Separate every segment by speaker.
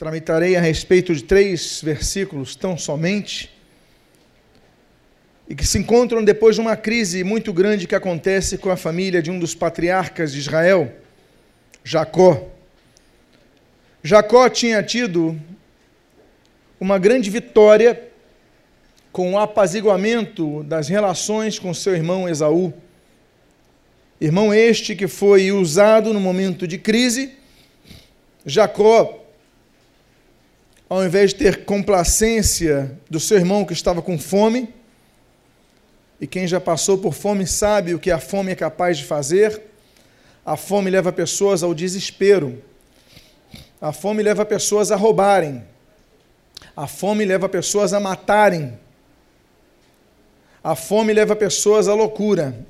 Speaker 1: tramitarei a respeito de três versículos tão somente, e que se encontram depois de uma crise muito grande que acontece com a família de um dos patriarcas de Israel, Jacó. Jacó tinha tido uma grande vitória com o apaziguamento das relações com seu irmão Esaú. Irmão este que foi usado no momento de crise. Jacó, ao invés de ter complacência do seu irmão que estava com fome, e quem já passou por fome sabe o que a fome é capaz de fazer, a fome leva pessoas ao desespero, a fome leva pessoas a roubarem, a fome leva pessoas a matarem, a fome leva pessoas à loucura.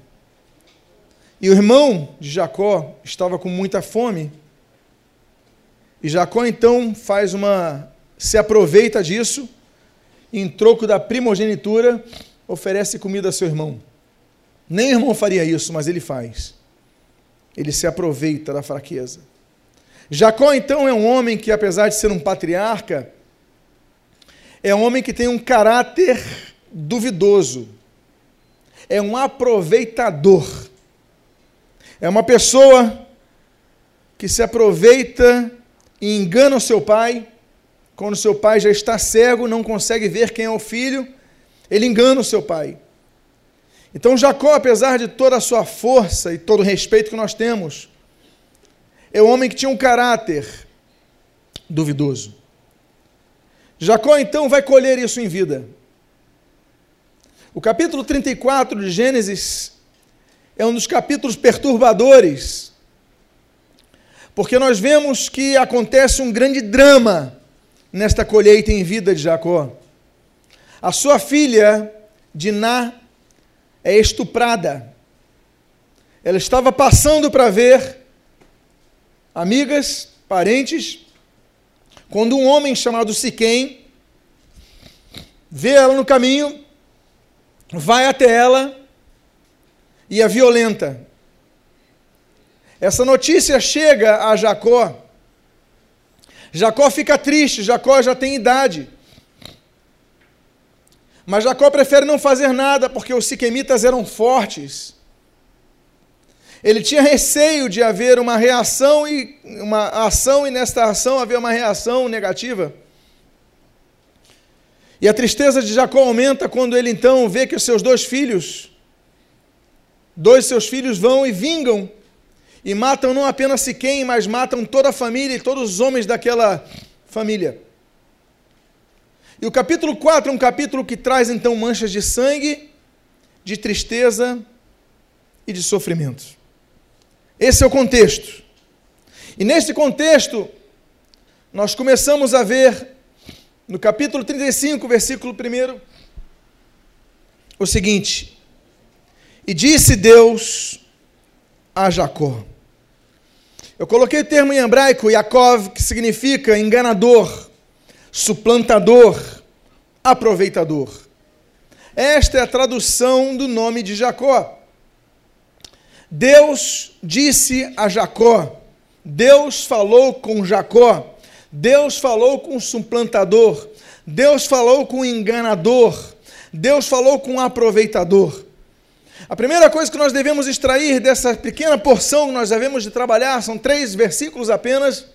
Speaker 1: E o irmão de Jacó estava com muita fome. E Jacó então faz uma se aproveita disso, em troco da primogenitura, oferece comida a seu irmão. Nem irmão faria isso, mas ele faz. Ele se aproveita da fraqueza. Jacó então é um homem que apesar de ser um patriarca, é um homem que tem um caráter duvidoso. É um aproveitador. É uma pessoa que se aproveita e engana o seu pai, quando seu pai já está cego, não consegue ver quem é o filho, ele engana o seu pai. Então Jacó, apesar de toda a sua força e todo o respeito que nós temos, é um homem que tinha um caráter duvidoso. Jacó então vai colher isso em vida. O capítulo 34 de Gênesis é um dos capítulos perturbadores, porque nós vemos que acontece um grande drama nesta colheita em vida de Jacó. A sua filha, Diná, é estuprada. Ela estava passando para ver amigas, parentes, quando um homem chamado Siquém vê ela no caminho, vai até ela e a violenta. Essa notícia chega a Jacó. Jacó fica triste, Jacó já tem idade. Mas Jacó prefere não fazer nada porque os siquemitas eram fortes. Ele tinha receio de haver uma reação e uma ação e nesta ação haver uma reação negativa. E a tristeza de Jacó aumenta quando ele então vê que os seus dois filhos, dois seus filhos vão e vingam e matam não apenas Siquém, mas matam toda a família e todos os homens daquela família. E o capítulo 4 é um capítulo que traz então manchas de sangue, de tristeza e de sofrimento. Esse é o contexto. E nesse contexto, nós começamos a ver, no capítulo 35, versículo 1, o seguinte: E disse Deus a Jacó. Eu coloquei o termo em hebraico, Yaakov, que significa enganador, suplantador, aproveitador. Esta é a tradução do nome de Jacó. Deus disse a Jacó, Deus falou com Jacó, Deus falou com o suplantador, Deus falou com o enganador, Deus falou com o aproveitador. A primeira coisa que nós devemos extrair dessa pequena porção que nós devemos de trabalhar, são três versículos apenas,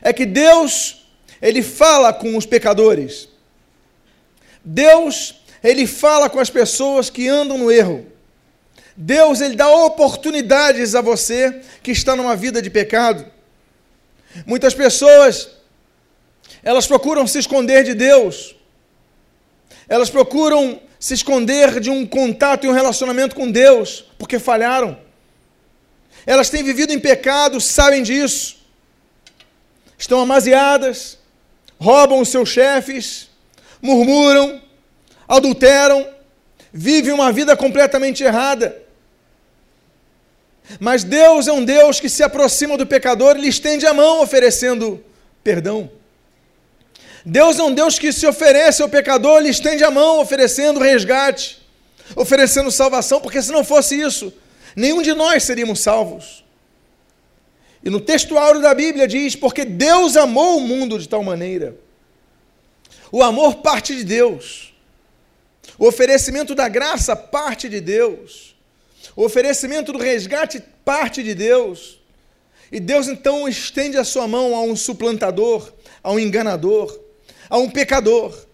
Speaker 1: é que Deus, ele fala com os pecadores. Deus, ele fala com as pessoas que andam no erro. Deus ele dá oportunidades a você que está numa vida de pecado. Muitas pessoas elas procuram se esconder de Deus. Elas procuram se esconder de um contato e um relacionamento com Deus, porque falharam. Elas têm vivido em pecado, sabem disso. Estão amaziadas, roubam os seus chefes, murmuram, adulteram, vivem uma vida completamente errada. Mas Deus é um Deus que se aproxima do pecador e lhe estende a mão oferecendo perdão. Deus é um Deus que se oferece ao pecador, lhe estende a mão oferecendo resgate, oferecendo salvação, porque se não fosse isso, nenhum de nós seríamos salvos. E no texto áureo da Bíblia diz: Porque Deus amou o mundo de tal maneira. O amor parte de Deus. O oferecimento da graça parte de Deus. O oferecimento do resgate parte de Deus. E Deus então estende a sua mão a um suplantador, a um enganador, a um pecador.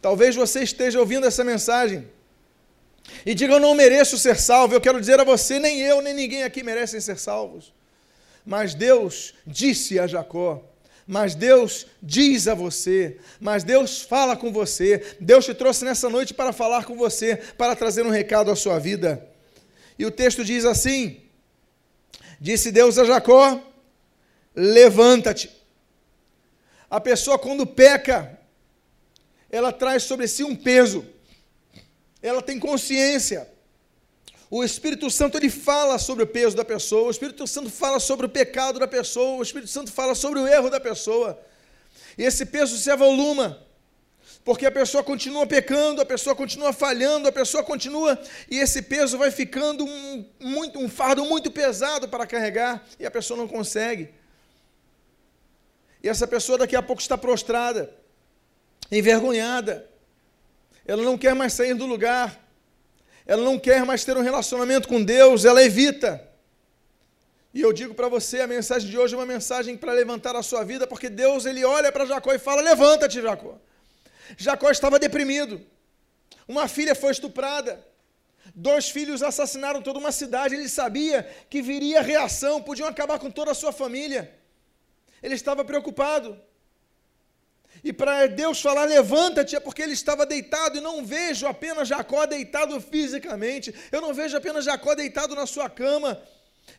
Speaker 1: Talvez você esteja ouvindo essa mensagem e diga: Eu não mereço ser salvo. Eu quero dizer a você: nem eu, nem ninguém aqui merecem ser salvos. Mas Deus disse a Jacó: mas Deus diz a você, mas Deus fala com você. Deus te trouxe nessa noite para falar com você, para trazer um recado à sua vida. E o texto diz assim: Disse Deus a Jacó: Levanta-te. A pessoa, quando peca, ela traz sobre si um peso, ela tem consciência. O Espírito Santo ele fala sobre o peso da pessoa, o Espírito Santo fala sobre o pecado da pessoa, o Espírito Santo fala sobre o erro da pessoa. E esse peso se avoluma, porque a pessoa continua pecando, a pessoa continua falhando, a pessoa continua, e esse peso vai ficando um, muito, um fardo muito pesado para carregar, e a pessoa não consegue. E essa pessoa daqui a pouco está prostrada, envergonhada, ela não quer mais sair do lugar, ela não quer mais ter um relacionamento com Deus, ela evita. E eu digo para você, a mensagem de hoje é uma mensagem para levantar a sua vida, porque Deus ele olha para Jacó e fala: "Levanta-te, Jacó". Jacó estava deprimido. Uma filha foi estuprada. Dois filhos assassinaram toda uma cidade. Ele sabia que viria reação, podiam acabar com toda a sua família. Ele estava preocupado. E para Deus falar, levanta-te, é porque ele estava deitado, e não vejo apenas Jacó deitado fisicamente, eu não vejo apenas Jacó deitado na sua cama,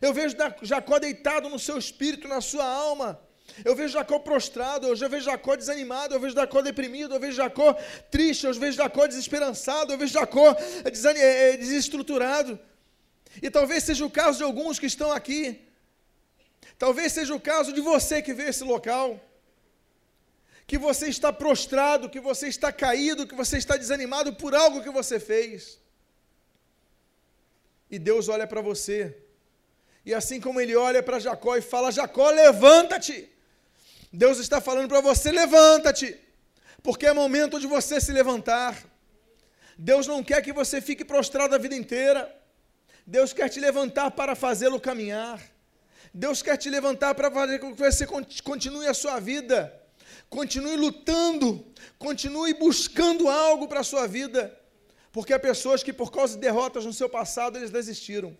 Speaker 1: eu vejo Jacó deitado no seu espírito, na sua alma. Eu vejo Jacó prostrado, eu vejo Jacó desanimado, eu vejo Jacó deprimido, eu vejo Jacó triste, eu vejo Jacó desesperançado, eu vejo Jacó é, desestruturado. E talvez seja o caso de alguns que estão aqui. Talvez seja o caso de você que vê esse local que você está prostrado, que você está caído, que você está desanimado por algo que você fez. E Deus olha para você. E assim como ele olha para Jacó e fala: Jacó, levanta-te. Deus está falando para você: levanta-te. Porque é momento de você se levantar. Deus não quer que você fique prostrado a vida inteira. Deus quer te levantar para fazê-lo caminhar. Deus quer te levantar para fazer com que você continue a sua vida. Continue lutando, continue buscando algo para a sua vida, porque há pessoas que, por causa de derrotas no seu passado, eles desistiram.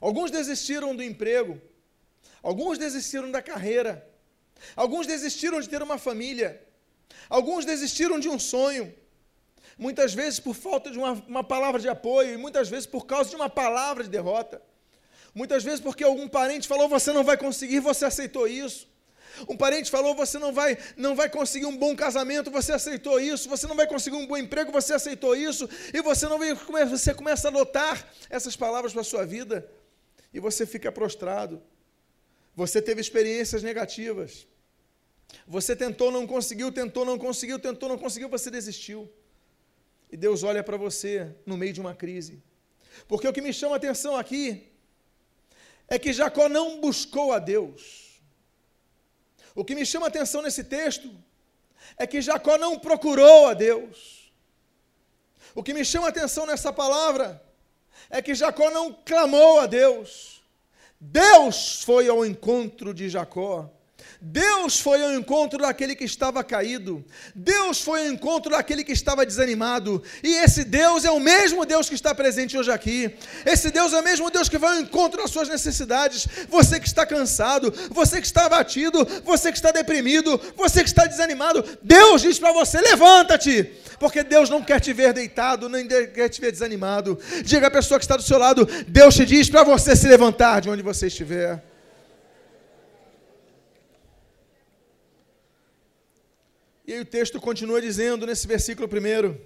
Speaker 1: Alguns desistiram do emprego, alguns desistiram da carreira, alguns desistiram de ter uma família, alguns desistiram de um sonho, muitas vezes por falta de uma, uma palavra de apoio, e muitas vezes por causa de uma palavra de derrota. Muitas vezes porque algum parente falou: você não vai conseguir, você aceitou isso. Um parente falou: você não vai, não vai conseguir um bom casamento, você aceitou isso. Você não vai conseguir um bom emprego, você aceitou isso. E você não você começa a notar essas palavras para a sua vida e você fica prostrado. Você teve experiências negativas. Você tentou, não conseguiu, tentou, não conseguiu, tentou, não conseguiu, você desistiu. E Deus olha para você no meio de uma crise. Porque o que me chama a atenção aqui é que Jacó não buscou a Deus. O que me chama a atenção nesse texto é que Jacó não procurou a Deus. O que me chama a atenção nessa palavra é que Jacó não clamou a Deus. Deus foi ao encontro de Jacó. Deus foi ao encontro daquele que estava caído. Deus foi ao encontro daquele que estava desanimado. E esse Deus é o mesmo Deus que está presente hoje aqui. Esse Deus é o mesmo Deus que vai ao encontro das suas necessidades. Você que está cansado, você que está abatido, você que está deprimido, você que está desanimado. Deus diz para você: levanta-te. Porque Deus não quer te ver deitado, nem quer te ver desanimado. Diga à pessoa que está do seu lado: Deus te diz para você se levantar de onde você estiver. E aí o texto continua dizendo nesse versículo primeiro: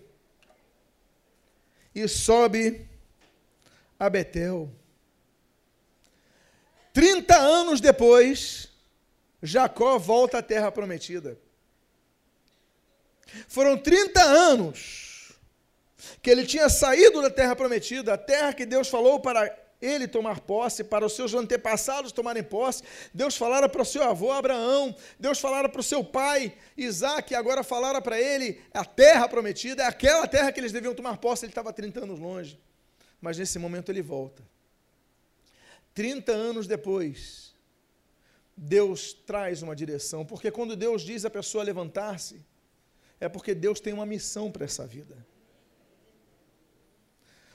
Speaker 1: E sobe a Betel. Trinta anos depois, Jacó volta à terra prometida. Foram 30 anos que ele tinha saído da terra prometida, a terra que Deus falou para ele tomar posse, para os seus antepassados tomarem posse. Deus falara para o seu avô Abraão, Deus falara para o seu pai Isaac, agora falara para ele a terra prometida, é aquela terra que eles deviam tomar posse, ele estava 30 anos longe. Mas nesse momento ele volta. 30 anos depois, Deus traz uma direção, porque quando Deus diz a pessoa levantar-se, é porque Deus tem uma missão para essa vida.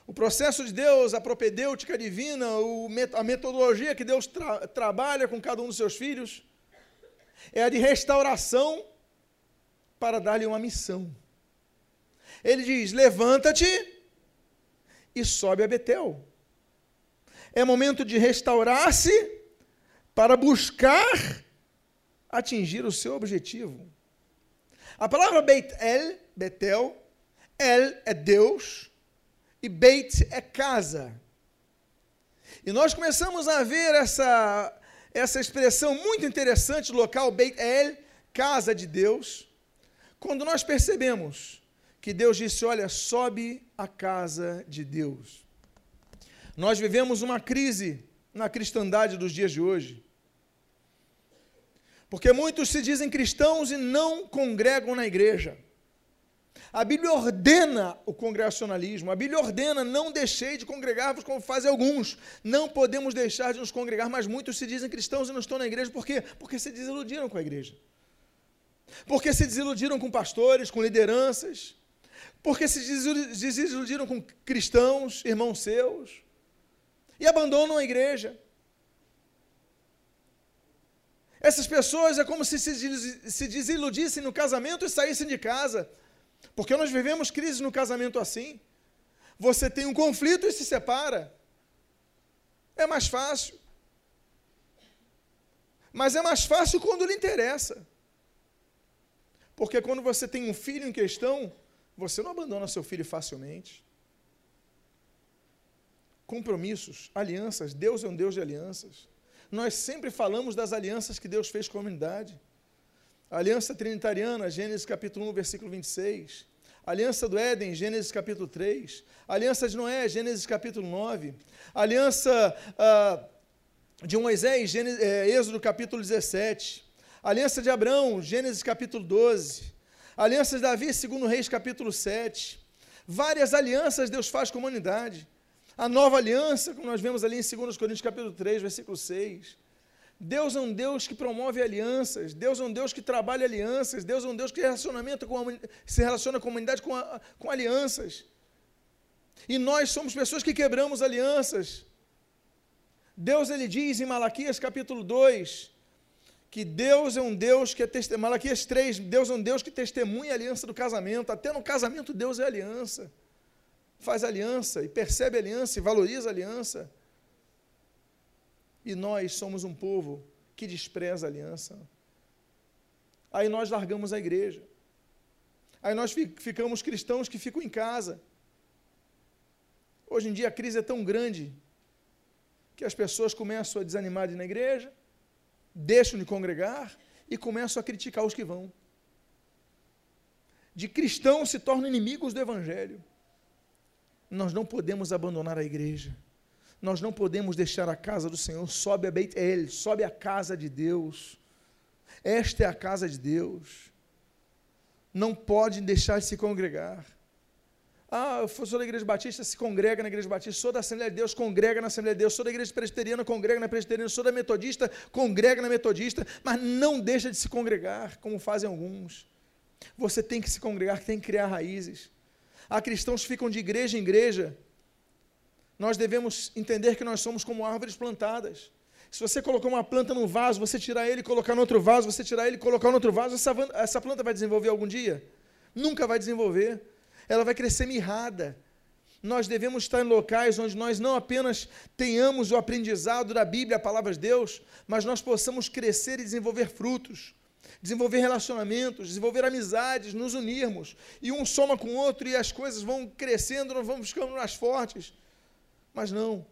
Speaker 1: O processo de Deus, a propedêutica divina, a metodologia que Deus tra trabalha com cada um dos seus filhos, é a de restauração para dar-lhe uma missão. Ele diz: levanta-te e sobe a Betel. É momento de restaurar-se para buscar atingir o seu objetivo. A palavra Beit El, Betel, El é Deus, e Beit é casa. E nós começamos a ver essa, essa expressão muito interessante local, Beit El, casa de Deus, quando nós percebemos que Deus disse: Olha, sobe a casa de Deus. Nós vivemos uma crise na cristandade dos dias de hoje. Porque muitos se dizem cristãos e não congregam na igreja. A Bíblia ordena o congregacionalismo, a Bíblia ordena não deixei de congregar-vos como fazem alguns. Não podemos deixar de nos congregar, mas muitos se dizem cristãos e não estão na igreja. Por quê? Porque se desiludiram com a igreja. Porque se desiludiram com pastores, com lideranças. Porque se desiludiram com cristãos, irmãos seus. E abandonam a igreja. Essas pessoas é como se se desiludissem no casamento e saíssem de casa. Porque nós vivemos crise no casamento assim. Você tem um conflito e se separa. É mais fácil. Mas é mais fácil quando lhe interessa. Porque quando você tem um filho em questão, você não abandona seu filho facilmente. Compromissos, alianças, Deus é um Deus de alianças. Nós sempre falamos das alianças que Deus fez com a humanidade. Aliança trinitariana, Gênesis capítulo 1, versículo 26. Aliança do Éden, Gênesis capítulo 3. Aliança de Noé, Gênesis capítulo 9. Aliança ah, de Moisés, Gênesis, é, Êxodo capítulo 17. Aliança de Abraão, Gênesis capítulo 12. Aliança de Davi, segundo Reis capítulo 7. Várias alianças Deus faz com a humanidade. A nova aliança, como nós vemos ali em 2 Coríntios capítulo 3, versículo 6. Deus é um Deus que promove alianças, Deus é um Deus que trabalha alianças, Deus é um Deus que relacionamento com a, se relaciona com a humanidade com, a, com alianças. E nós somos pessoas que quebramos alianças. Deus ele diz em Malaquias capítulo 2 que Deus é um Deus que é testemunha. Malaquias 3, Deus é um Deus que testemunha a aliança do casamento. Até no casamento Deus é aliança. Faz aliança e percebe aliança e valoriza aliança e nós somos um povo que despreza a aliança. Aí nós largamos a igreja. Aí nós ficamos cristãos que ficam em casa. Hoje em dia a crise é tão grande que as pessoas começam a desanimar de ir na igreja, deixam de congregar e começam a criticar os que vão. De cristãos se tornam inimigos do evangelho. Nós não podemos abandonar a igreja. Nós não podemos deixar a casa do Senhor, sobe a Beit El, sobe a casa de Deus. Esta é a casa de Deus. Não pode deixar de se congregar. Ah, eu sou da igreja batista, se congrega na igreja batista. Sou da Assembleia de Deus, congrega na Assembleia de Deus. Sou da igreja presbiteriana, congrega na presbiteriana. Sou da metodista, congrega na metodista. Mas não deixa de se congregar, como fazem alguns. Você tem que se congregar, tem que criar raízes. Há cristãos que ficam de igreja em igreja, nós devemos entender que nós somos como árvores plantadas. Se você colocar uma planta num vaso, você tirar ele e colocar no outro vaso, você tirar ele e colocar no outro vaso, essa, essa planta vai desenvolver algum dia? Nunca vai desenvolver. Ela vai crescer mirrada. Nós devemos estar em locais onde nós não apenas tenhamos o aprendizado da Bíblia, a palavra de Deus, mas nós possamos crescer e desenvolver frutos, desenvolver relacionamentos, desenvolver amizades, nos unirmos. E um soma com o outro e as coisas vão crescendo, nós vamos ficando mais fortes. Mas não,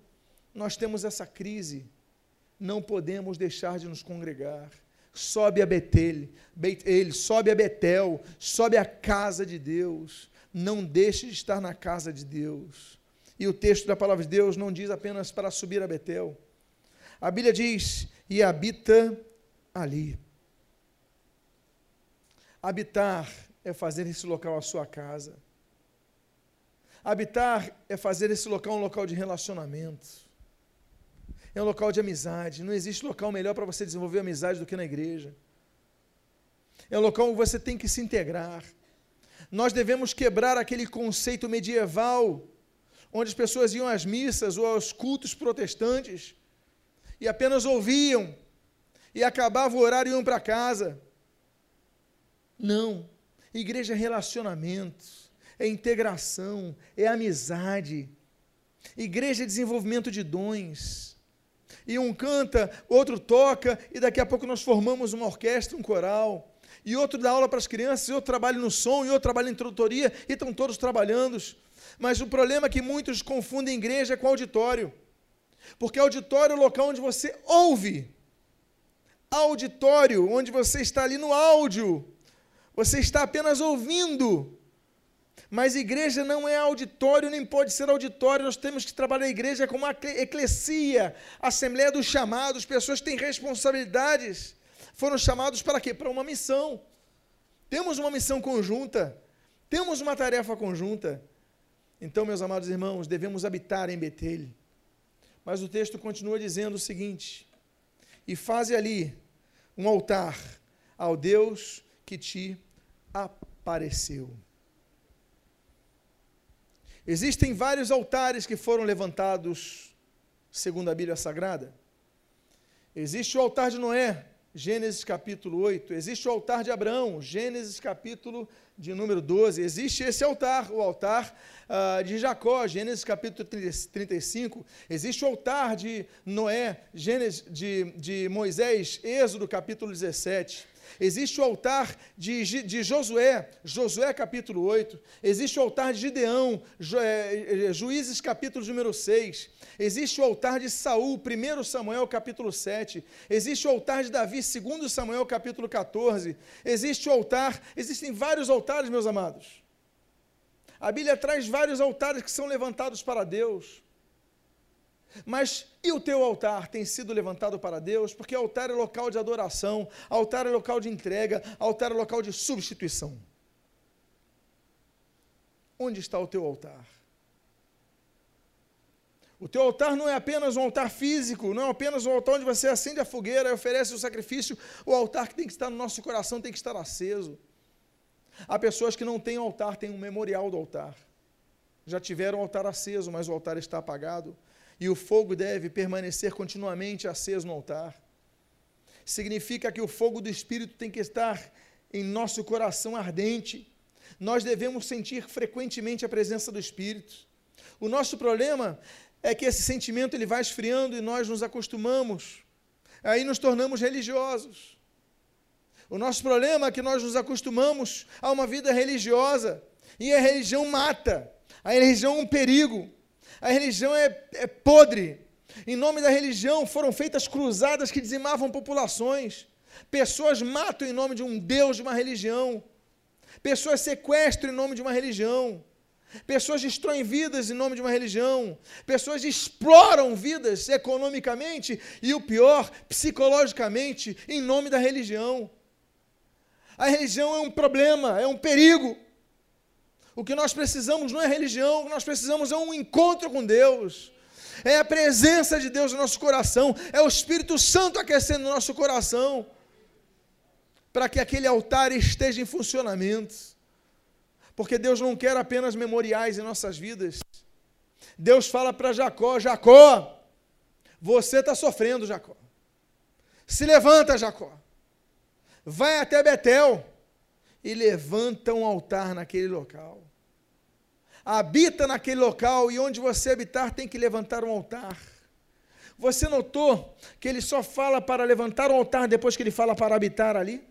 Speaker 1: nós temos essa crise, não podemos deixar de nos congregar. Sobe a Betel, Betel, sobe a Betel, sobe a casa de Deus. Não deixe de estar na casa de Deus. E o texto da palavra de Deus não diz apenas para subir a Betel. A Bíblia diz: e habita ali. Habitar é fazer esse local a sua casa. Habitar é fazer esse local um local de relacionamento. É um local de amizade. Não existe local melhor para você desenvolver amizade do que na igreja. É um local onde você tem que se integrar. Nós devemos quebrar aquele conceito medieval, onde as pessoas iam às missas ou aos cultos protestantes e apenas ouviam e acabavam o horário e iam para casa. Não. Igreja é relacionamento, é integração, é amizade. Igreja é desenvolvimento de dons. E um canta, outro toca, e daqui a pouco nós formamos uma orquestra, um coral. E outro dá aula para as crianças, e outro trabalha no som, e outro trabalha em introdutoria, e estão todos trabalhando. Mas o problema é que muitos confundem igreja com auditório. Porque auditório é o local onde você ouve. Auditório, onde você está ali no áudio. Você está apenas ouvindo. Mas igreja não é auditório, nem pode ser auditório. Nós temos que trabalhar a igreja como uma eclesia, assembleia dos chamados, pessoas que têm responsabilidades. Foram chamados para quê? Para uma missão. Temos uma missão conjunta. Temos uma tarefa conjunta. Então, meus amados irmãos, devemos habitar em Betel. Mas o texto continua dizendo o seguinte: E faze ali um altar ao Deus que te apareceu. Existem vários altares que foram levantados, segundo a Bíblia Sagrada. Existe o altar de Noé, Gênesis capítulo 8. Existe o altar de Abraão, Gênesis capítulo de número 12. Existe esse altar, o altar uh, de Jacó, Gênesis capítulo 35. Existe o altar de Noé, Gênesis de, de Moisés, Êxodo capítulo 17. Existe o altar de, de Josué, Josué capítulo 8. Existe o altar de Gideão, Ju, é, Juízes capítulo número 6. Existe o altar de Saul, 1 Samuel capítulo 7. Existe o altar de Davi, 2 Samuel capítulo 14. Existe o altar, existem vários altares, meus amados. A Bíblia traz vários altares que são levantados para Deus. Mas e o teu altar tem sido levantado para Deus? Porque altar é local de adoração, altar é local de entrega, altar é local de substituição. Onde está o teu altar? O teu altar não é apenas um altar físico, não é apenas um altar onde você acende a fogueira e oferece o sacrifício. O altar que tem que estar no nosso coração tem que estar aceso. Há pessoas que não têm altar, têm um memorial do altar. Já tiveram o altar aceso, mas o altar está apagado e o fogo deve permanecer continuamente aceso no altar. Significa que o fogo do Espírito tem que estar em nosso coração ardente. Nós devemos sentir frequentemente a presença do Espírito. O nosso problema é que esse sentimento ele vai esfriando e nós nos acostumamos. Aí nos tornamos religiosos. O nosso problema é que nós nos acostumamos a uma vida religiosa e a religião mata. A religião é um perigo. A religião é, é podre. Em nome da religião foram feitas cruzadas que dizimavam populações. Pessoas matam em nome de um Deus, de uma religião. Pessoas sequestram em nome de uma religião. Pessoas destroem vidas em nome de uma religião. Pessoas exploram vidas economicamente e, o pior, psicologicamente, em nome da religião. A religião é um problema, é um perigo. O que nós precisamos não é religião, o que nós precisamos é um encontro com Deus. É a presença de Deus no nosso coração, é o Espírito Santo aquecendo o nosso coração, para que aquele altar esteja em funcionamento. Porque Deus não quer apenas memoriais em nossas vidas. Deus fala para Jacó: Jacó, você está sofrendo, Jacó. Se levanta, Jacó. Vai até Betel e levanta um altar naquele local habita naquele local e onde você habitar tem que levantar um altar. Você notou que ele só fala para levantar um altar depois que ele fala para habitar ali?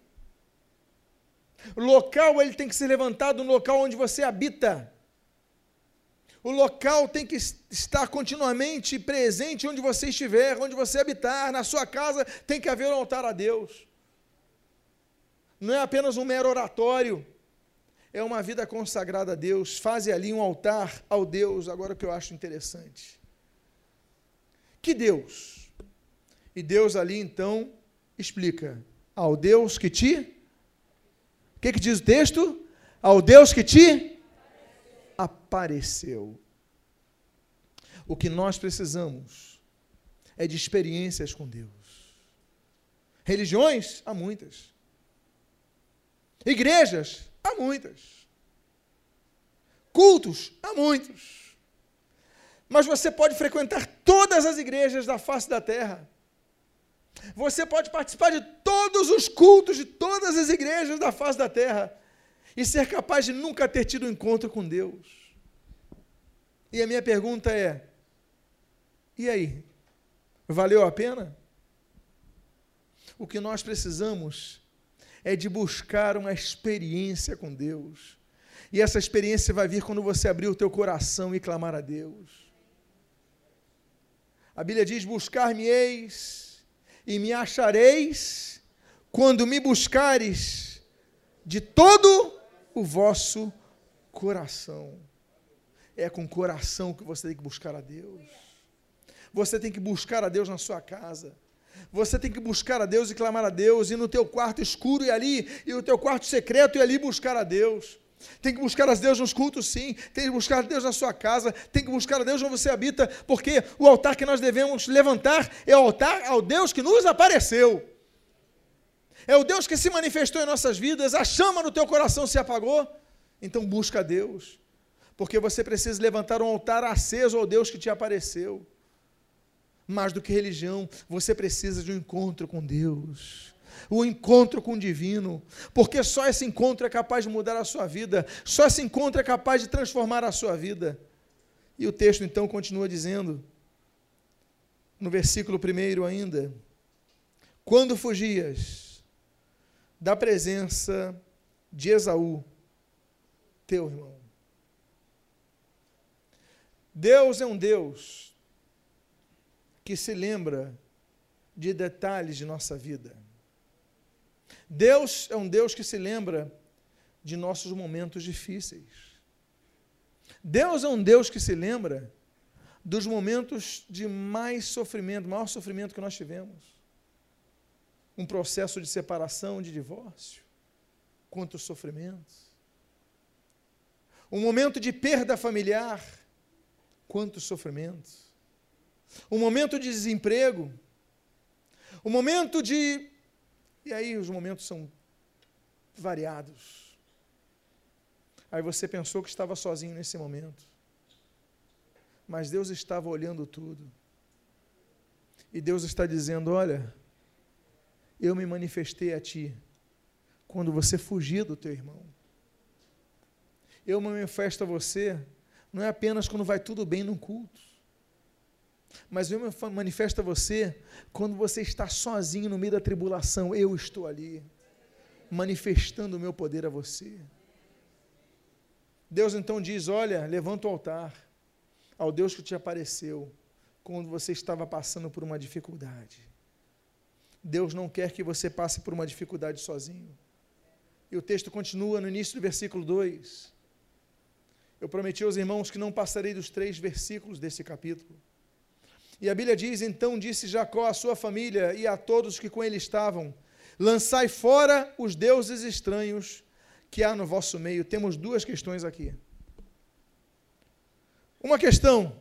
Speaker 1: Local ele tem que ser levantado no local onde você habita. O local tem que estar continuamente presente onde você estiver, onde você habitar, na sua casa tem que haver um altar a Deus. Não é apenas um mero oratório, é uma vida consagrada a Deus, fazem ali um altar ao Deus. Agora o que eu acho interessante. Que Deus? E Deus ali então explica: ao Deus que te. O que, que diz o texto? Ao Deus que te apareceu. O que nós precisamos é de experiências com Deus. Religiões? Há muitas. Igrejas? Há muitas. Cultos? Há muitos. Mas você pode frequentar todas as igrejas da face da terra. Você pode participar de todos os cultos de todas as igrejas da face da terra e ser capaz de nunca ter tido um encontro com Deus. E a minha pergunta é: e aí? Valeu a pena? O que nós precisamos é de buscar uma experiência com Deus. E essa experiência vai vir quando você abrir o teu coração e clamar a Deus. A Bíblia diz: Buscar-me-eis e me achareis quando me buscares de todo o vosso coração. É com coração que você tem que buscar a Deus. Você tem que buscar a Deus na sua casa. Você tem que buscar a Deus e clamar a Deus, e no teu quarto escuro e ali, e no teu quarto secreto e ali buscar a Deus. Tem que buscar a Deus nos cultos, sim. Tem que buscar a Deus na sua casa. Tem que buscar a Deus onde você habita, porque o altar que nós devemos levantar é o altar ao Deus que nos apareceu. É o Deus que se manifestou em nossas vidas. A chama no teu coração se apagou. Então busca a Deus, porque você precisa levantar um altar aceso ao Deus que te apareceu mais do que religião, você precisa de um encontro com Deus. O encontro com o divino, porque só esse encontro é capaz de mudar a sua vida, só esse encontro é capaz de transformar a sua vida. E o texto então continua dizendo, no versículo primeiro ainda: Quando fugias da presença de Esaú, teu irmão. Deus é um Deus que se lembra de detalhes de nossa vida. Deus é um Deus que se lembra de nossos momentos difíceis. Deus é um Deus que se lembra dos momentos de mais sofrimento, maior sofrimento que nós tivemos. Um processo de separação, de divórcio, quantos sofrimentos. Um momento de perda familiar, quantos sofrimentos um momento de desemprego, um momento de. E aí os momentos são variados. Aí você pensou que estava sozinho nesse momento. Mas Deus estava olhando tudo. E Deus está dizendo: Olha, eu me manifestei a ti quando você fugia do teu irmão. Eu me manifesto a você não é apenas quando vai tudo bem no culto mas eu manifesto a você quando você está sozinho no meio da tribulação. Eu estou ali, manifestando o meu poder a você. Deus então diz: Olha, levanta o altar ao Deus que te apareceu quando você estava passando por uma dificuldade. Deus não quer que você passe por uma dificuldade sozinho. E o texto continua no início do versículo 2. Eu prometi aos irmãos que não passarei dos três versículos desse capítulo. E a Bíblia diz: Então disse Jacó à sua família e a todos que com ele estavam: Lançai fora os deuses estranhos que há no vosso meio. Temos duas questões aqui. Uma questão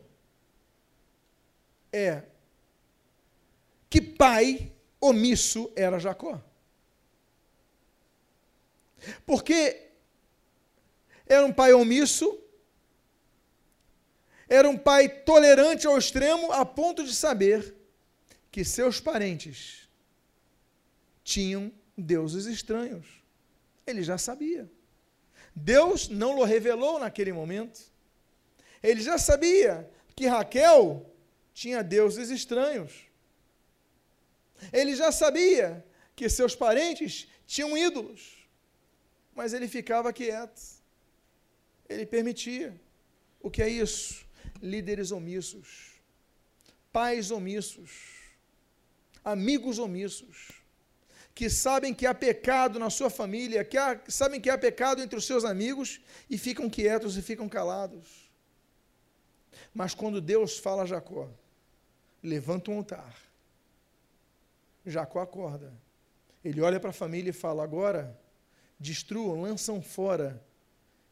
Speaker 1: é: que pai omisso era Jacó? Porque era um pai omisso era um pai tolerante ao extremo, a ponto de saber que seus parentes tinham deuses estranhos. Ele já sabia. Deus não o revelou naquele momento. Ele já sabia que Raquel tinha deuses estranhos. Ele já sabia que seus parentes tinham ídolos. Mas ele ficava quieto. Ele permitia. O que é isso? Líderes omissos, pais omissos, amigos omissos, que sabem que há pecado na sua família, que há, sabem que há pecado entre os seus amigos e ficam quietos e ficam calados. Mas quando Deus fala a Jacó, levanta um altar. Jacó acorda. Ele olha para a família e fala: agora destruam, lançam fora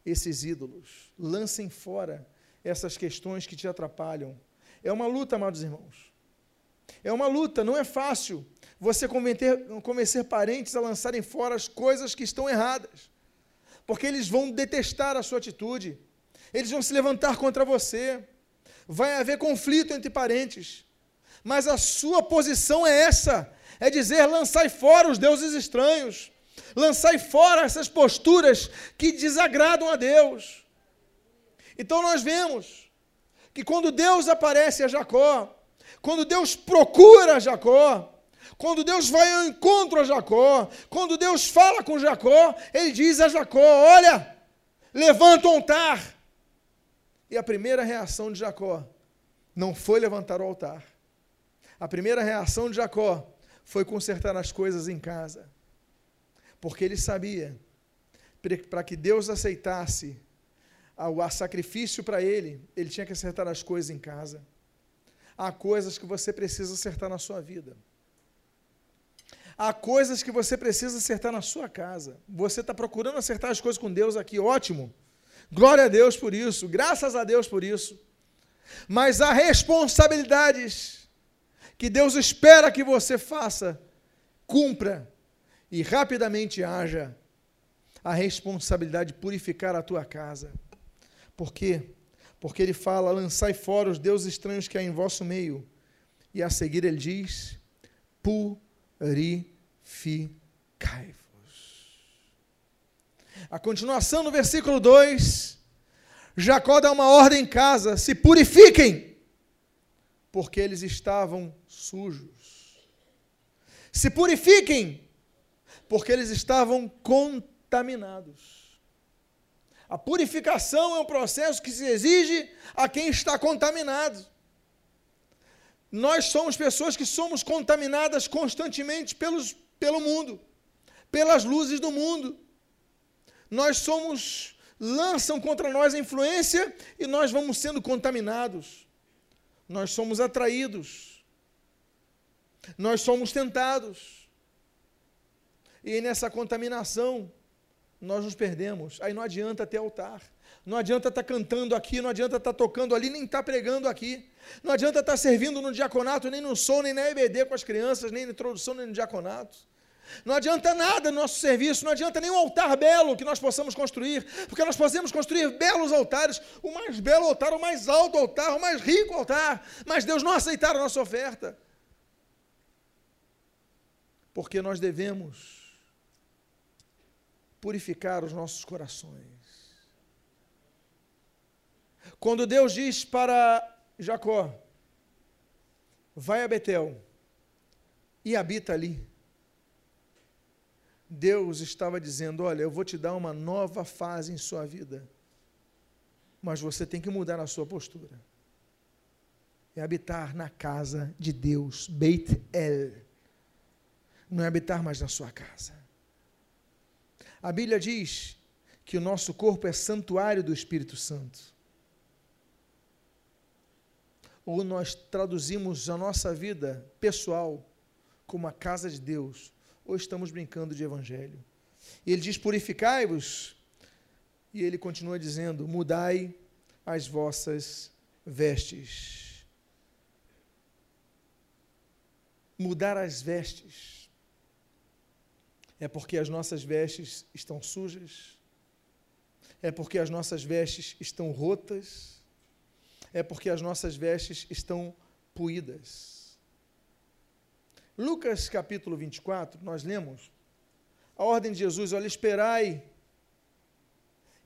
Speaker 1: esses ídolos, lancem fora essas questões que te atrapalham. É uma luta, amados irmãos. É uma luta, não é fácil você convencer, convencer parentes a lançarem fora as coisas que estão erradas, porque eles vão detestar a sua atitude, eles vão se levantar contra você, vai haver conflito entre parentes, mas a sua posição é essa: é dizer, lançai fora os deuses estranhos, lançai fora essas posturas que desagradam a Deus. Então nós vemos que quando Deus aparece a Jacó, quando Deus procura Jacó, quando Deus vai ao encontro a Jacó, quando Deus fala com Jacó, ele diz a Jacó: Olha, levanta o altar. E a primeira reação de Jacó não foi levantar o altar. A primeira reação de Jacó foi consertar as coisas em casa. Porque ele sabia, para que Deus aceitasse o sacrifício para ele, ele tinha que acertar as coisas em casa. Há coisas que você precisa acertar na sua vida. Há coisas que você precisa acertar na sua casa. Você está procurando acertar as coisas com Deus aqui, ótimo. Glória a Deus por isso, graças a Deus por isso. Mas há responsabilidades que Deus espera que você faça, cumpra e rapidamente haja a responsabilidade de purificar a tua casa. Por quê? Porque ele fala: lançai fora os deuses estranhos que há em vosso meio. E a seguir ele diz: purificai-vos. A continuação no versículo 2, Jacó dá uma ordem em casa: se purifiquem, porque eles estavam sujos. Se purifiquem, porque eles estavam contaminados. A purificação é um processo que se exige a quem está contaminado. Nós somos pessoas que somos contaminadas constantemente pelos, pelo mundo, pelas luzes do mundo. Nós somos, lançam contra nós a influência e nós vamos sendo contaminados. Nós somos atraídos. Nós somos tentados. E nessa contaminação, nós nos perdemos. Aí não adianta ter altar. Não adianta estar tá cantando aqui, não adianta estar tá tocando ali, nem estar tá pregando aqui. Não adianta estar servindo no diaconato, nem no som, nem na EBD com as crianças, nem na introdução, nem no diaconato. Não adianta nada no nosso serviço, não adianta nenhum altar belo que nós possamos construir, porque nós podemos construir belos altares, o mais belo altar, o mais alto altar, o mais rico altar, mas Deus não aceitar a nossa oferta. Porque nós devemos purificar os nossos corações. Quando Deus diz para Jacó: Vai a Betel e habita ali. Deus estava dizendo: Olha, eu vou te dar uma nova fase em sua vida, mas você tem que mudar a sua postura. É habitar na casa de Deus, Beit El. Não é habitar mais na sua casa. A Bíblia diz que o nosso corpo é santuário do Espírito Santo. Ou nós traduzimos a nossa vida pessoal como a casa de Deus, ou estamos brincando de evangelho. E ele diz: purificai-vos. E ele continua dizendo: mudai as vossas vestes. Mudar as vestes é porque as nossas vestes estão sujas? É porque as nossas vestes estão rotas? É porque as nossas vestes estão puídas? Lucas capítulo 24, nós lemos a ordem de Jesus: olha, esperai,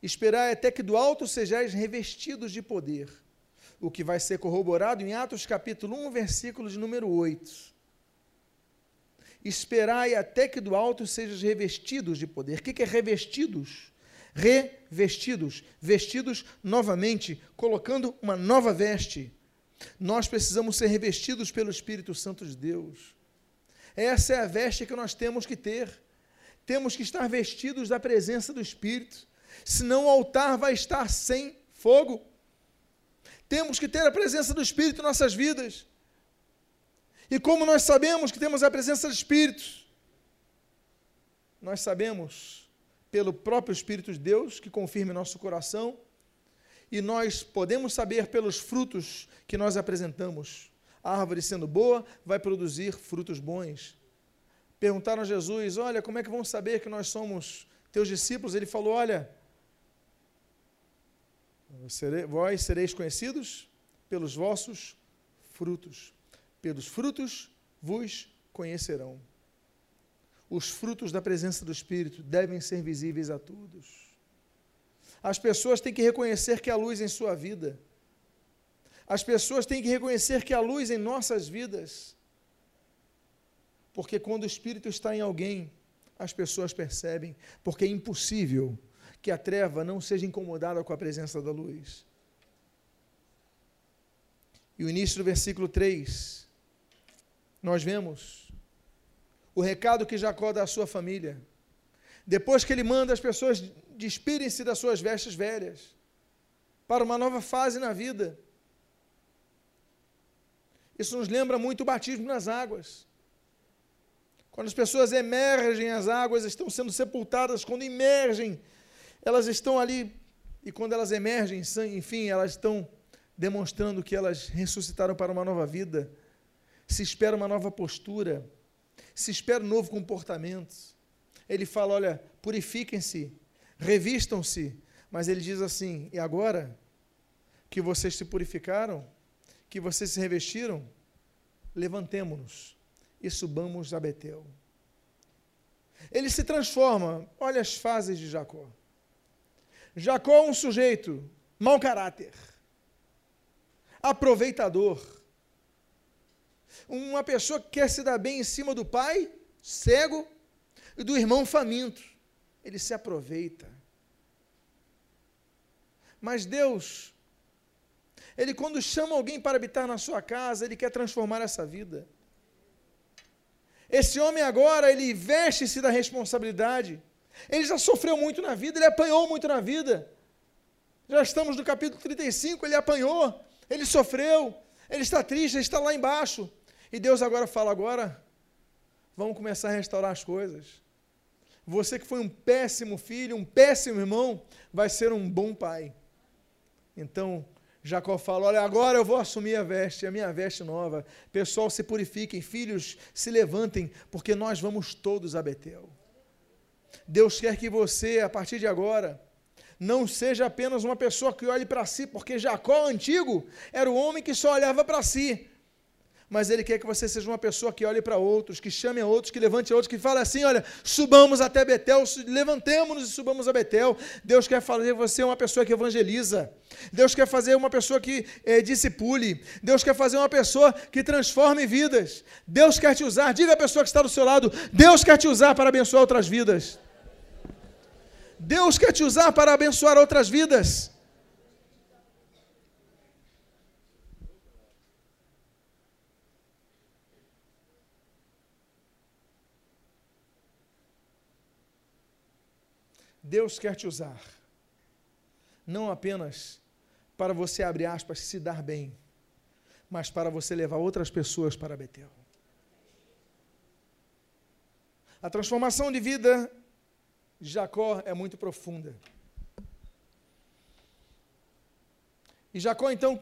Speaker 1: esperai até que do alto sejais revestidos de poder, o que vai ser corroborado em Atos capítulo 1, versículo de número 8 esperai até que do alto sejam revestidos de poder. O que é revestidos? Revestidos, vestidos novamente, colocando uma nova veste. Nós precisamos ser revestidos pelo Espírito Santo de Deus. Essa é a veste que nós temos que ter. Temos que estar vestidos da presença do Espírito, senão o altar vai estar sem fogo. Temos que ter a presença do Espírito em nossas vidas. E como nós sabemos que temos a presença do Espírito? Nós sabemos pelo próprio Espírito de Deus que confirma nosso coração, e nós podemos saber pelos frutos que nós apresentamos. A árvore sendo boa, vai produzir frutos bons. Perguntaram a Jesus: Olha, como é que vão saber que nós somos teus discípulos? Ele falou: Olha, vós sereis conhecidos pelos vossos frutos. Pelos frutos vos conhecerão. Os frutos da presença do Espírito devem ser visíveis a todos. As pessoas têm que reconhecer que há luz em sua vida. As pessoas têm que reconhecer que há luz em nossas vidas. Porque quando o Espírito está em alguém, as pessoas percebem, porque é impossível que a treva não seja incomodada com a presença da luz. E o início do versículo 3, nós vemos o recado que Jacó dá à sua família. Depois que ele manda as pessoas despirem-se das suas vestes velhas para uma nova fase na vida. Isso nos lembra muito o batismo nas águas. Quando as pessoas emergem, as águas estão sendo sepultadas, quando emergem elas estão ali, e quando elas emergem, enfim, elas estão demonstrando que elas ressuscitaram para uma nova vida. Se espera uma nova postura, se espera um novo comportamento. Ele fala: olha, purifiquem-se, revistam-se. Mas ele diz assim: e agora que vocês se purificaram, que vocês se revestiram, levantemo-nos e subamos a Betel. Ele se transforma, olha as fases de Jacó. Jacó é um sujeito mau caráter, aproveitador, uma pessoa que quer se dar bem em cima do pai, cego, e do irmão faminto. Ele se aproveita. Mas Deus, Ele quando chama alguém para habitar na sua casa, Ele quer transformar essa vida. Esse homem agora, ele veste-se da responsabilidade. Ele já sofreu muito na vida, ele apanhou muito na vida. Já estamos no capítulo 35, ele apanhou, ele sofreu, ele está triste, ele está lá embaixo. E Deus agora fala: agora vamos começar a restaurar as coisas. Você que foi um péssimo filho, um péssimo irmão, vai ser um bom pai. Então, Jacó fala: Olha, agora eu vou assumir a veste, a minha veste nova. Pessoal, se purifiquem, filhos, se levantem, porque nós vamos todos a Betel. Deus quer que você, a partir de agora, não seja apenas uma pessoa que olhe para si, porque Jacó antigo era o homem que só olhava para si. Mas ele quer que você seja uma pessoa que olhe para outros, que chame a outros, que levante a outros, que fale assim: olha, subamos até Betel, levantemos-nos e subamos a Betel. Deus quer fazer você uma pessoa que evangeliza. Deus quer fazer uma pessoa que é, discipule. Deus quer fazer uma pessoa que transforme vidas. Deus quer te usar. Diga à pessoa que está do seu lado: Deus quer te usar para abençoar outras vidas. Deus quer te usar para abençoar outras vidas. Deus quer te usar, não apenas para você, abre aspas, se dar bem, mas para você levar outras pessoas para Betel. A transformação de vida de Jacó é muito profunda. E Jacó, então,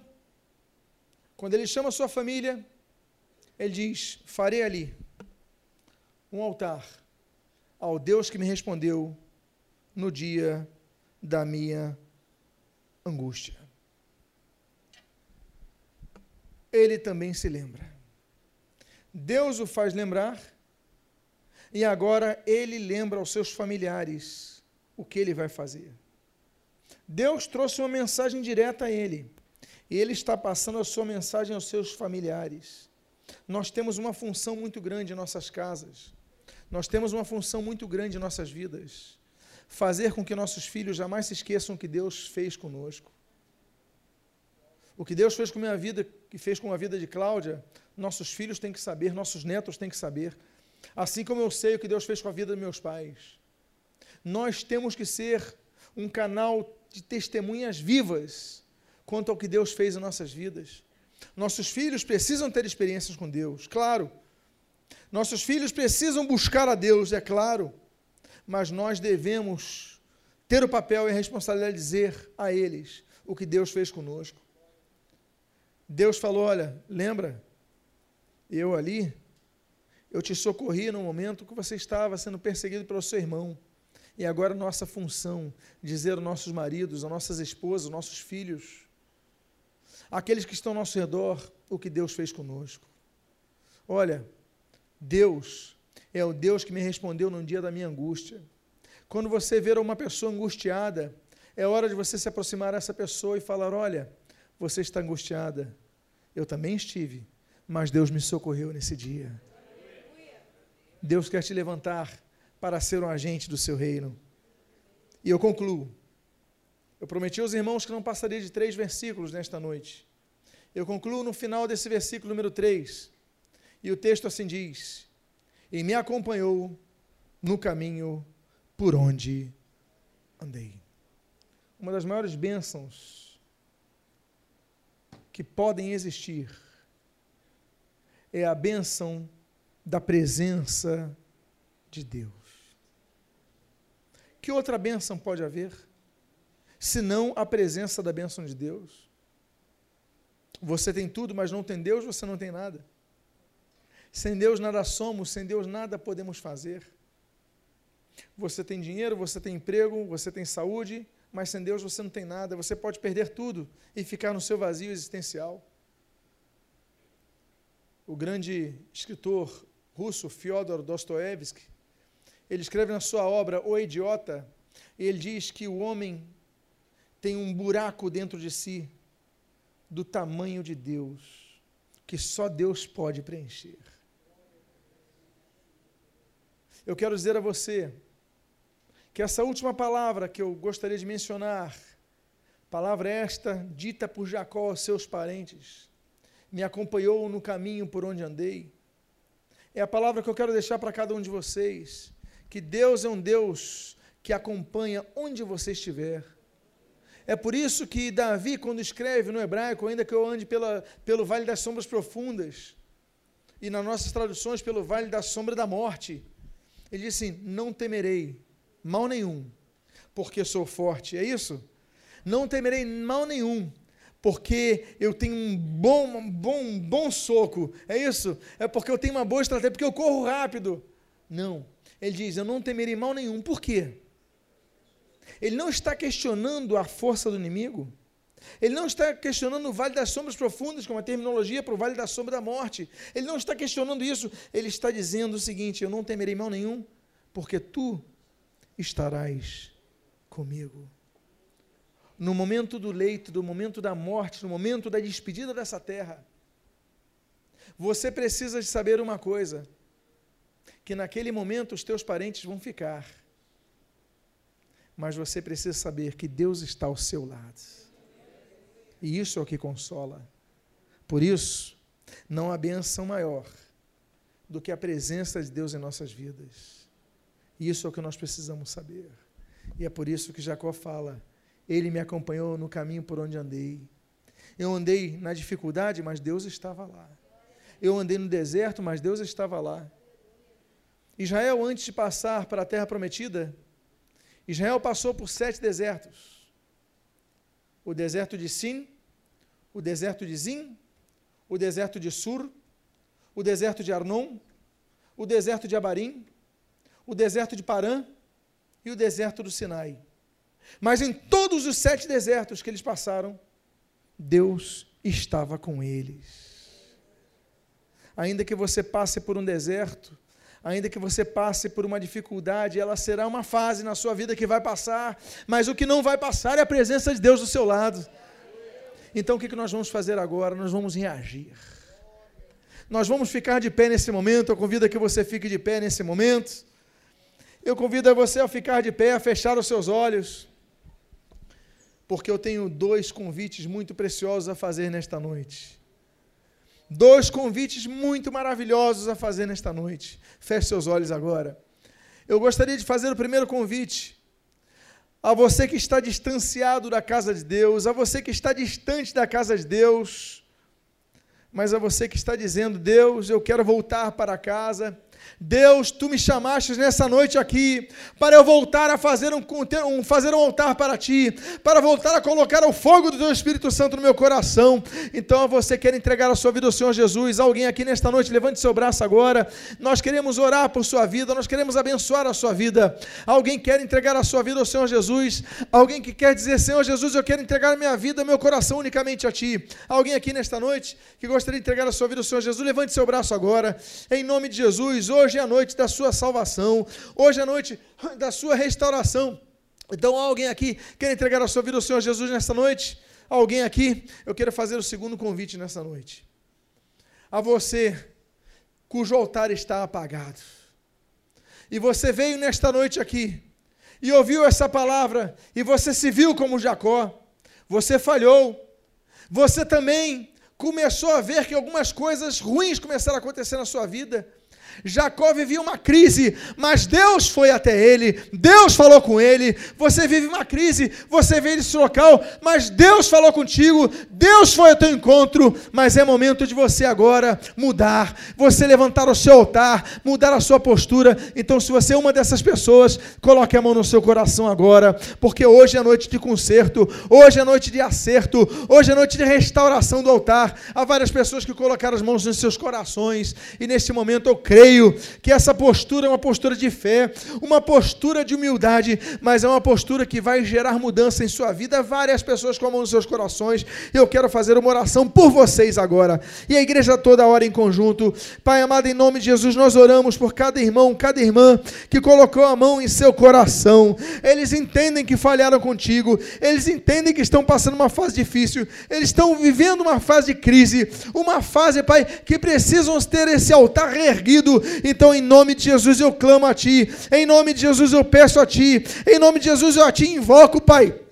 Speaker 1: quando ele chama sua família, ele diz: Farei ali um altar ao Deus que me respondeu no dia da minha angústia. Ele também se lembra. Deus o faz lembrar e agora ele lembra aos seus familiares o que ele vai fazer. Deus trouxe uma mensagem direta a ele. E ele está passando a sua mensagem aos seus familiares. Nós temos uma função muito grande em nossas casas. Nós temos uma função muito grande em nossas vidas. Fazer com que nossos filhos jamais se esqueçam o que Deus fez conosco. O que Deus fez com a minha vida, que fez com a vida de Cláudia, nossos filhos têm que saber, nossos netos têm que saber. Assim como eu sei o que Deus fez com a vida dos meus pais. Nós temos que ser um canal de testemunhas vivas quanto ao que Deus fez em nossas vidas. Nossos filhos precisam ter experiências com Deus, claro. Nossos filhos precisam buscar a Deus, é claro. Mas nós devemos ter o papel e a responsabilidade de dizer a eles o que Deus fez conosco. Deus falou: Olha, lembra? Eu ali, eu te socorri no momento que você estava sendo perseguido pelo seu irmão. E agora nossa função, dizer aos nossos maridos, às nossas esposas, aos nossos filhos, aqueles que estão ao nosso redor, o que Deus fez conosco. Olha, Deus é o Deus que me respondeu no dia da minha angústia. Quando você ver uma pessoa angustiada, é hora de você se aproximar dessa pessoa e falar: Olha, você está angustiada. Eu também estive, mas Deus me socorreu nesse dia. Deus quer te levantar para ser um agente do seu reino. E eu concluo. Eu prometi aos irmãos que não passaria de três versículos nesta noite. Eu concluo no final desse versículo número 3. E o texto assim diz: E me acompanhou no caminho por onde andei. Uma das maiores bênçãos que podem existir é a bênção da presença de Deus. Que outra bênção pode haver? Senão a presença da bênção de Deus. Você tem tudo, mas não tem Deus, você não tem nada. Sem Deus nada somos, sem Deus nada podemos fazer. Você tem dinheiro, você tem emprego, você tem saúde, mas sem Deus você não tem nada. Você pode perder tudo e ficar no seu vazio existencial. O grande escritor russo Fyodor Dostoevsky ele escreve na sua obra O Idiota, e ele diz que o homem tem um buraco dentro de si do tamanho de Deus, que só Deus pode preencher. Eu quero dizer a você que essa última palavra que eu gostaria de mencionar, palavra esta dita por Jacó aos seus parentes, me acompanhou no caminho por onde andei. É a palavra que eu quero deixar para cada um de vocês que Deus é um Deus que acompanha onde você estiver. É por isso que Davi, quando escreve no hebraico, ainda que eu ande pela, pelo vale das sombras profundas, e nas nossas traduções, pelo vale da sombra da morte, ele diz assim: Não temerei mal nenhum, porque sou forte. É isso? Não temerei mal nenhum, porque eu tenho um bom, um bom, um bom soco. É isso? É porque eu tenho uma boa estratégia, porque eu corro rápido. Não ele diz: Eu não temerei mal nenhum. Por quê? Ele não está questionando a força do inimigo. Ele não está questionando o vale das sombras profundas, como a terminologia para o vale da sombra da morte. Ele não está questionando isso. Ele está dizendo o seguinte: Eu não temerei mal nenhum, porque tu estarás comigo. No momento do leito, no momento da morte, no momento da despedida dessa terra, você precisa de saber uma coisa: que naquele momento os teus parentes vão ficar. Mas você precisa saber que Deus está ao seu lado. E isso é o que consola. Por isso, não há benção maior do que a presença de Deus em nossas vidas. E isso é o que nós precisamos saber. E é por isso que Jacó fala: Ele me acompanhou no caminho por onde andei. Eu andei na dificuldade, mas Deus estava lá. Eu andei no deserto, mas Deus estava lá. Israel, antes de passar para a terra prometida, Israel passou por sete desertos: o deserto de Sin, o deserto de Zin, o deserto de Sur, o deserto de Arnon, o deserto de Abarim, o deserto de Parã e o deserto do Sinai. Mas em todos os sete desertos que eles passaram, Deus estava com eles. Ainda que você passe por um deserto, ainda que você passe por uma dificuldade, ela será uma fase na sua vida que vai passar, mas o que não vai passar é a presença de Deus do seu lado. Então o que nós vamos fazer agora? Nós vamos reagir. Nós vamos ficar de pé nesse momento. Eu convido a que você fique de pé nesse momento. Eu convido a você a ficar de pé, a fechar os seus olhos, porque eu tenho dois convites muito preciosos a fazer nesta noite. dois convites muito maravilhosos a fazer nesta noite. Feche seus olhos agora. Eu gostaria de fazer o primeiro convite a você que está distanciado da casa de Deus, a você que está distante da casa de Deus, mas a você que está dizendo: Deus, eu quero voltar para casa, Deus, tu me chamaste nessa noite aqui para eu voltar a fazer um, um, fazer um altar para ti, para voltar a colocar o fogo do teu Espírito Santo no meu coração. Então, você quer entregar a sua vida ao Senhor Jesus? Alguém aqui nesta noite, levante seu braço agora. Nós queremos orar por sua vida, nós queremos abençoar a sua vida. Alguém quer entregar a sua vida ao Senhor Jesus? Alguém que quer dizer, Senhor Jesus, eu quero entregar minha vida, meu coração unicamente a ti. Alguém aqui nesta noite que gostaria de entregar a sua vida ao Senhor Jesus? Levante seu braço agora, em nome de Jesus. Hoje é a noite da sua salvação, hoje é a noite da sua restauração. Então, alguém aqui quer entregar a sua vida ao Senhor Jesus nessa noite? Alguém aqui? Eu quero fazer o segundo convite nessa noite. A você cujo altar está apagado. E você veio nesta noite aqui e ouviu essa palavra e você se viu como Jacó. Você falhou. Você também começou a ver que algumas coisas ruins começaram a acontecer na sua vida Jacó vivia uma crise, mas Deus foi até ele, Deus falou com ele. Você vive uma crise, você vê esse local, mas Deus falou contigo, Deus foi ao teu encontro. Mas é momento de você agora mudar, você levantar o seu altar, mudar a sua postura. Então, se você é uma dessas pessoas, coloque a mão no seu coração agora, porque hoje é noite de conserto, hoje é noite de acerto, hoje é noite de restauração do altar. Há várias pessoas que colocaram as mãos nos seus corações, e neste momento eu creio creio que essa postura é uma postura de fé, uma postura de humildade, mas é uma postura que vai gerar mudança em sua vida. Várias pessoas com a mão nos seus corações. Eu quero fazer uma oração por vocês agora. E a igreja toda hora em conjunto. Pai amado, em nome de Jesus, nós oramos por cada irmão, cada irmã que colocou a mão em seu coração. Eles entendem que falharam contigo, eles entendem que estão passando uma fase difícil, eles estão vivendo uma fase de crise, uma fase, Pai, que precisam ter esse altar então, em nome de Jesus, eu clamo a Ti. Em nome de Jesus, eu peço a Ti. Em nome de Jesus, eu a Ti invoco, Pai.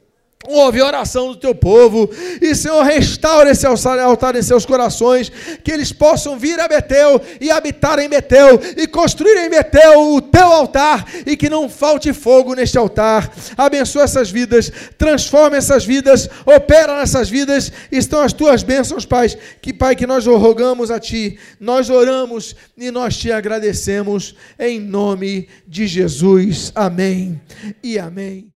Speaker 1: Ouve a oração do teu povo e, Senhor, restaure esse altar em seus corações, que eles possam vir a Betel e habitar em Betel e construir em Betel o teu altar e que não falte fogo neste altar. Abençoa essas vidas, transforma essas vidas, opera nessas vidas. Estão as tuas bênçãos, Pai. Que, Pai, que nós rogamos a Ti, nós oramos e nós te agradecemos em nome de Jesus. Amém e amém.